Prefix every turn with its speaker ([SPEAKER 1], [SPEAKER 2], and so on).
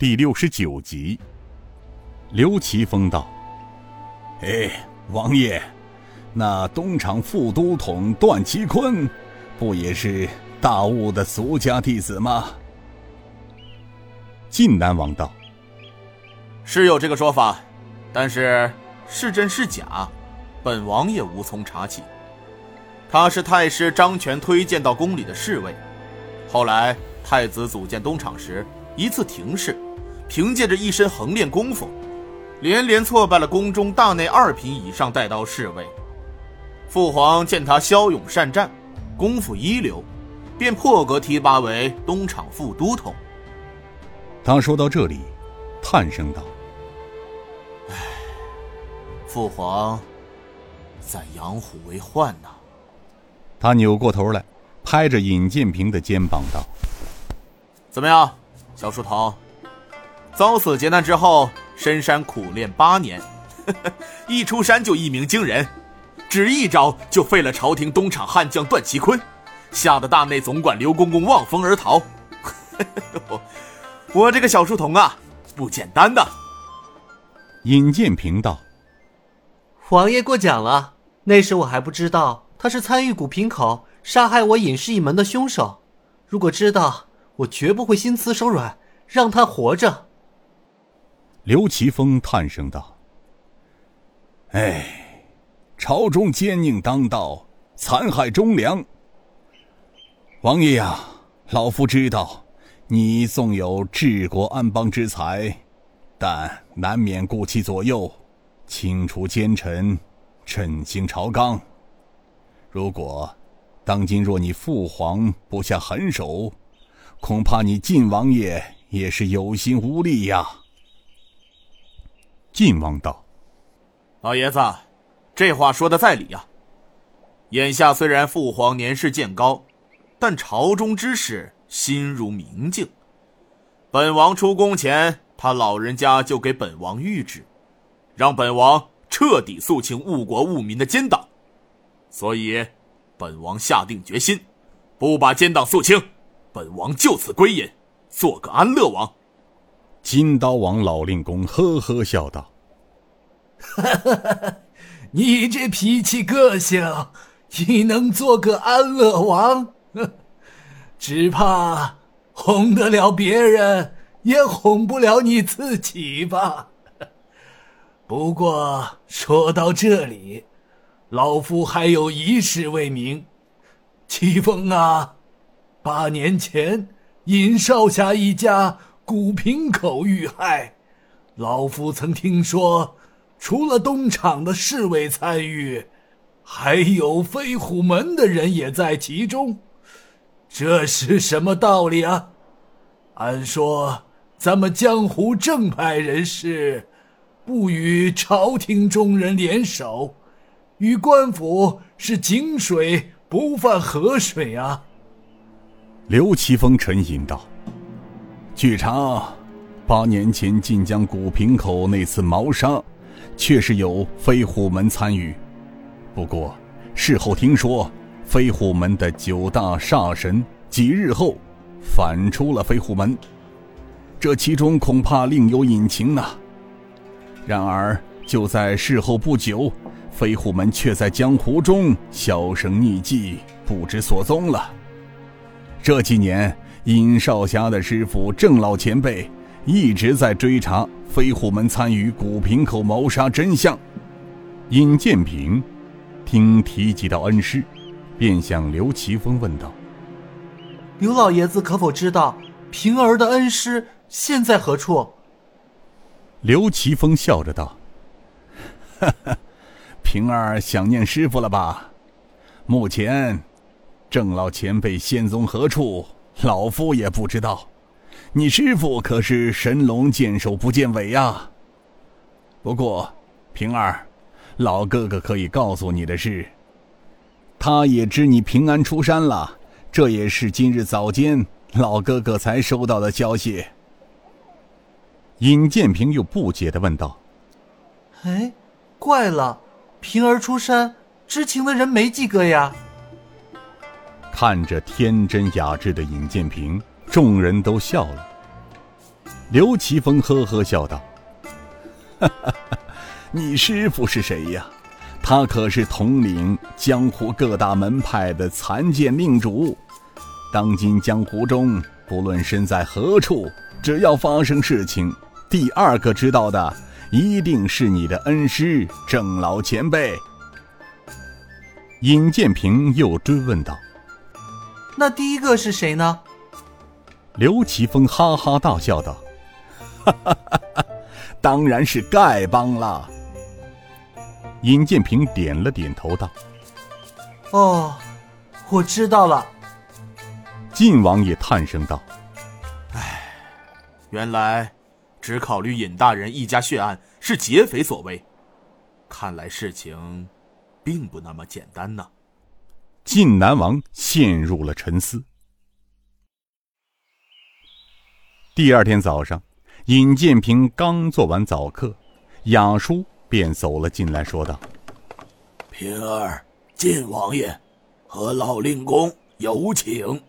[SPEAKER 1] 第六十九集。刘奇峰道：“
[SPEAKER 2] 哎，王爷，那东厂副都统段其坤，不也是大悟的俗家弟子吗？”
[SPEAKER 1] 晋南王道：“
[SPEAKER 3] 是有这个说法，但是是真是假，本王也无从查起。他是太师张权推荐到宫里的侍卫，后来太子组建东厂时，一次庭试，凭借着一身横练功夫。”连连挫败了宫中大内二品以上带刀侍卫，父皇见他骁勇善战，功夫一流，便破格提拔为东厂副都统。
[SPEAKER 1] 他说到这里，叹声道：“
[SPEAKER 3] 唉，父皇在养虎为患呐。”
[SPEAKER 1] 他扭过头来，拍着尹建平的肩膀道：“
[SPEAKER 3] 怎么样，小书童？遭此劫难之后。”深山苦练八年呵呵，一出山就一鸣惊人，只一招就废了朝廷东厂悍将段祺坤，吓得大内总管刘公公望风而逃。呵 呵我这个小书童啊，不简单的。
[SPEAKER 1] 尹建平道：“
[SPEAKER 4] 王爷过奖了，那时我还不知道他是参与古平口杀害我尹氏一门的凶手。如果知道，我绝不会心慈手软，让他活着。”
[SPEAKER 1] 刘奇峰叹声道：“
[SPEAKER 2] 哎，朝中奸佞当道，残害忠良。王爷呀，老夫知道，你纵有治国安邦之才，但难免顾其左右，清除奸臣，振兴朝纲。如果当今若你父皇不下狠手，恐怕你晋王爷也是有心无力呀。”
[SPEAKER 1] 晋王道：“
[SPEAKER 3] 老爷子，这话说的在理呀。眼下虽然父皇年事渐高，但朝中之事心如明镜。本王出宫前，他老人家就给本王谕旨，让本王彻底肃清误国误民的奸党。所以，本王下定决心，不把奸党肃清，本王就此归隐，做个安乐王。”
[SPEAKER 1] 金刀王老令公呵呵笑道：“哈 哈
[SPEAKER 5] 你这脾气个性，你能做个安乐王？只怕哄得了别人，也哄不了你自己吧。不过说到这里，老夫还有一事未明。齐风啊，八年前尹少侠一家。”古平口遇害，老夫曾听说，除了东厂的侍卫参与，还有飞虎门的人也在其中。这是什么道理啊？按说咱们江湖正派人士，不与朝廷中人联手，与官府是井水不犯河水啊。
[SPEAKER 1] 刘奇峰沉吟道。
[SPEAKER 2] 据查，八年前晋江古平口那次谋杀，确实有飞虎门参与。不过，事后听说，飞虎门的九大煞神几日后反出了飞虎门，这其中恐怕另有隐情呢。然而，就在事后不久，飞虎门却在江湖中销声匿迹，不知所踪了。这几年。尹少侠的师傅郑老前辈一直在追查飞虎门参与古平口谋杀真相。
[SPEAKER 1] 尹建平听提及到恩师，便向刘奇峰问道：“
[SPEAKER 4] 刘老爷子可否知道平儿的恩师现在何处？”
[SPEAKER 1] 刘奇峰笑着道：“
[SPEAKER 2] 哈哈，平儿想念师傅了吧？目前，郑老前辈仙踪何处？”老夫也不知道，你师傅可是神龙见首不见尾呀。不过，平儿，老哥哥可以告诉你的是，他也知你平安出山了。这也是今日早间老哥哥才收到的消息。
[SPEAKER 1] 尹建平又不解的问道：“
[SPEAKER 4] 哎，怪了，平儿出山，知情的人没几个呀。”
[SPEAKER 1] 看着天真雅致的尹建平，众人都笑了。
[SPEAKER 2] 刘奇峰呵呵笑道：“哈哈哈，你师傅是谁呀？他可是统领江湖各大门派的残剑令主。当今江湖中，不论身在何处，只要发生事情，第二个知道的一定是你的恩师郑老前辈。”
[SPEAKER 1] 尹建平又追问道：“
[SPEAKER 4] 那第一个是谁呢？”
[SPEAKER 2] 刘奇峰哈哈大笑道。哈哈哈！哈当然是丐帮了。
[SPEAKER 1] 尹建平点了点头，道：“
[SPEAKER 4] 哦，我知道了。”
[SPEAKER 1] 晋王爷叹声道：“
[SPEAKER 3] 唉，原来只考虑尹大人一家血案是劫匪所为，看来事情并不那么简单呢。”
[SPEAKER 1] 晋南王陷入了沉思。第二天早上。尹建平刚做完早课，雅叔便走了进来，说道：“
[SPEAKER 5] 平儿，晋王爷和老令公有请。”